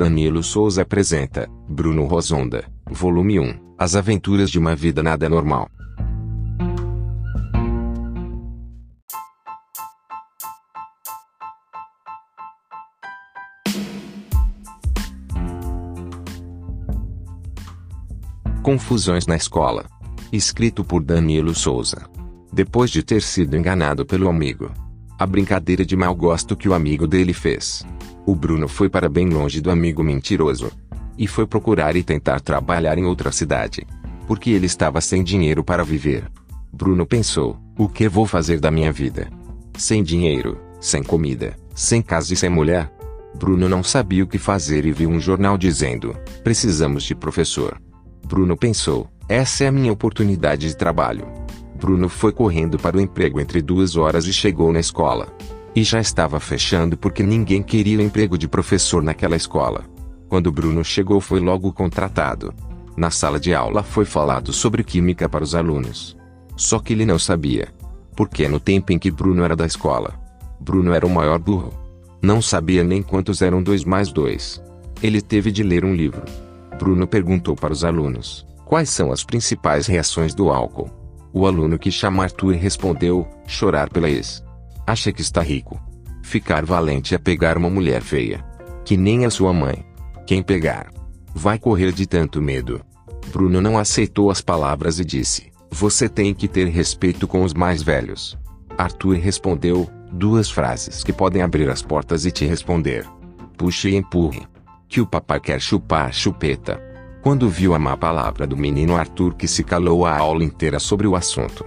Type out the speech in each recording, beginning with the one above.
Danilo Souza apresenta Bruno Rosonda, volume 1 As aventuras de uma vida nada normal. Confusões na escola. Escrito por Danilo Souza. Depois de ter sido enganado pelo amigo. A brincadeira de mau gosto que o amigo dele fez. O Bruno foi para bem longe do amigo mentiroso. E foi procurar e tentar trabalhar em outra cidade. Porque ele estava sem dinheiro para viver. Bruno pensou: o que vou fazer da minha vida? Sem dinheiro, sem comida, sem casa e sem mulher? Bruno não sabia o que fazer e viu um jornal dizendo: precisamos de professor. Bruno pensou: essa é a minha oportunidade de trabalho. Bruno foi correndo para o emprego entre duas horas e chegou na escola. E já estava fechando porque ninguém queria o emprego de professor naquela escola. Quando Bruno chegou, foi logo contratado. Na sala de aula foi falado sobre química para os alunos. Só que ele não sabia. Porque no tempo em que Bruno era da escola, Bruno era o maior burro. Não sabia nem quantos eram dois mais dois. Ele teve de ler um livro. Bruno perguntou para os alunos: quais são as principais reações do álcool? O aluno que chama Arthur respondeu: chorar pela ex. Acha que está rico. Ficar valente é pegar uma mulher feia. Que nem a sua mãe. Quem pegar? Vai correr de tanto medo. Bruno não aceitou as palavras e disse: Você tem que ter respeito com os mais velhos. Arthur respondeu: Duas frases que podem abrir as portas e te responder. Puxe e empurre. Que o papai quer chupar a chupeta. Quando viu a má palavra do menino Arthur que se calou a aula inteira sobre o assunto.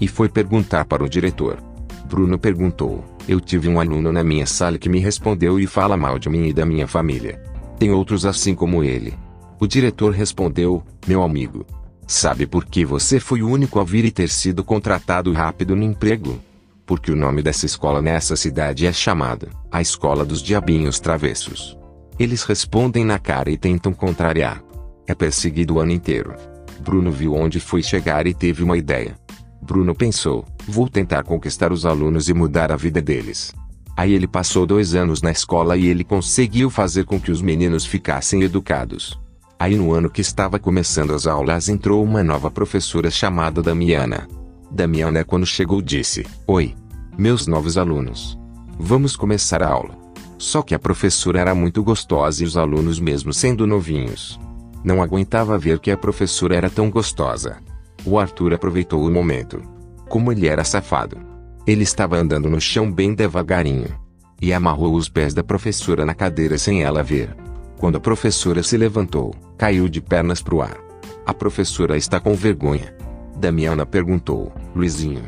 E foi perguntar para o diretor. Bruno perguntou: Eu tive um aluno na minha sala que me respondeu e fala mal de mim e da minha família. Tem outros assim como ele. O diretor respondeu: Meu amigo. Sabe por que você foi o único a vir e ter sido contratado rápido no emprego? Porque o nome dessa escola nessa cidade é chamada a Escola dos Diabinhos Travessos. Eles respondem na cara e tentam contrariar. É perseguido o ano inteiro. Bruno viu onde foi chegar e teve uma ideia. Bruno pensou: vou tentar conquistar os alunos e mudar a vida deles. Aí ele passou dois anos na escola e ele conseguiu fazer com que os meninos ficassem educados. Aí no ano que estava começando as aulas entrou uma nova professora chamada Damiana. Damiana quando chegou disse, Oi. Meus novos alunos. Vamos começar a aula. Só que a professora era muito gostosa e os alunos mesmo sendo novinhos. Não aguentava ver que a professora era tão gostosa. O Arthur aproveitou o momento. Como ele era safado. Ele estava andando no chão bem devagarinho. E amarrou os pés da professora na cadeira sem ela ver. Quando a professora se levantou, caiu de pernas pro ar. A professora está com vergonha. Damiana perguntou: Luizinho,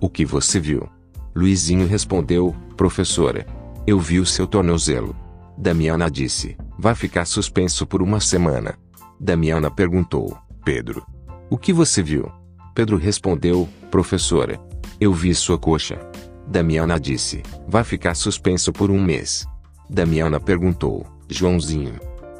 o que você viu? Luizinho respondeu: Professora, eu vi o seu tornozelo. Damiana disse: Vai ficar suspenso por uma semana. Damiana perguntou: Pedro, o que você viu? Pedro respondeu: Professora, eu vi sua coxa. Damiana disse: Vai ficar suspenso por um mês. Damiana perguntou: Joãozinho,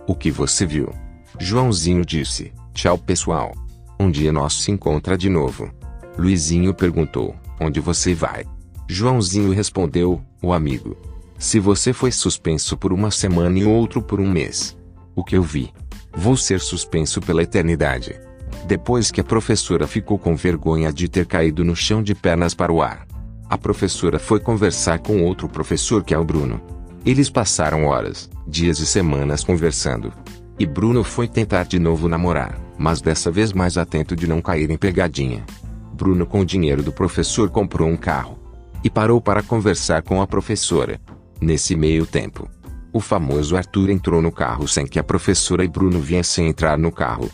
o que você viu? Joãozinho disse: Tchau, pessoal. Um dia nós se encontra de novo. Luizinho perguntou: Onde você vai? Joãozinho respondeu: O amigo. Se você foi suspenso por uma semana e outro por um mês. O que eu vi? Vou ser suspenso pela eternidade. Depois que a professora ficou com vergonha de ter caído no chão de pernas para o ar, a professora foi conversar com outro professor que é o Bruno. Eles passaram horas, dias e semanas conversando. E Bruno foi tentar de novo namorar, mas dessa vez mais atento de não cair em pegadinha. Bruno, com o dinheiro do professor, comprou um carro e parou para conversar com a professora. Nesse meio tempo, o famoso Arthur entrou no carro sem que a professora e Bruno viessem entrar no carro.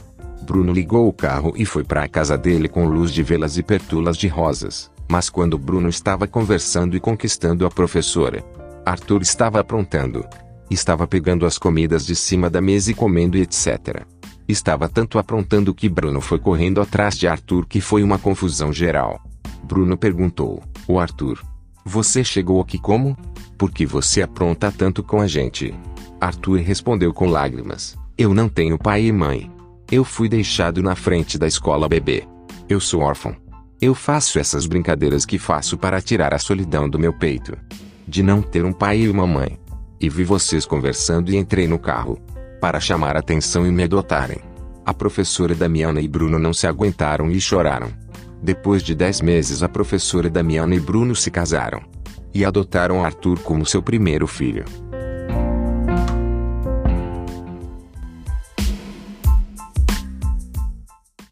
Bruno ligou o carro e foi para a casa dele com luz de velas e pertulas de rosas. Mas quando Bruno estava conversando e conquistando a professora, Arthur estava aprontando. Estava pegando as comidas de cima da mesa e comendo e etc. Estava tanto aprontando que Bruno foi correndo atrás de Arthur que foi uma confusão geral. Bruno perguntou: O Arthur, você chegou aqui como? Por que você apronta tanto com a gente? Arthur respondeu com lágrimas: Eu não tenho pai e mãe. Eu fui deixado na frente da escola bebê. Eu sou órfão. Eu faço essas brincadeiras que faço para tirar a solidão do meu peito. De não ter um pai e uma mãe. E vi vocês conversando e entrei no carro. Para chamar atenção e me adotarem. A professora Damiana e Bruno não se aguentaram e choraram. Depois de dez meses a professora Damiana e Bruno se casaram. E adotaram Arthur como seu primeiro filho.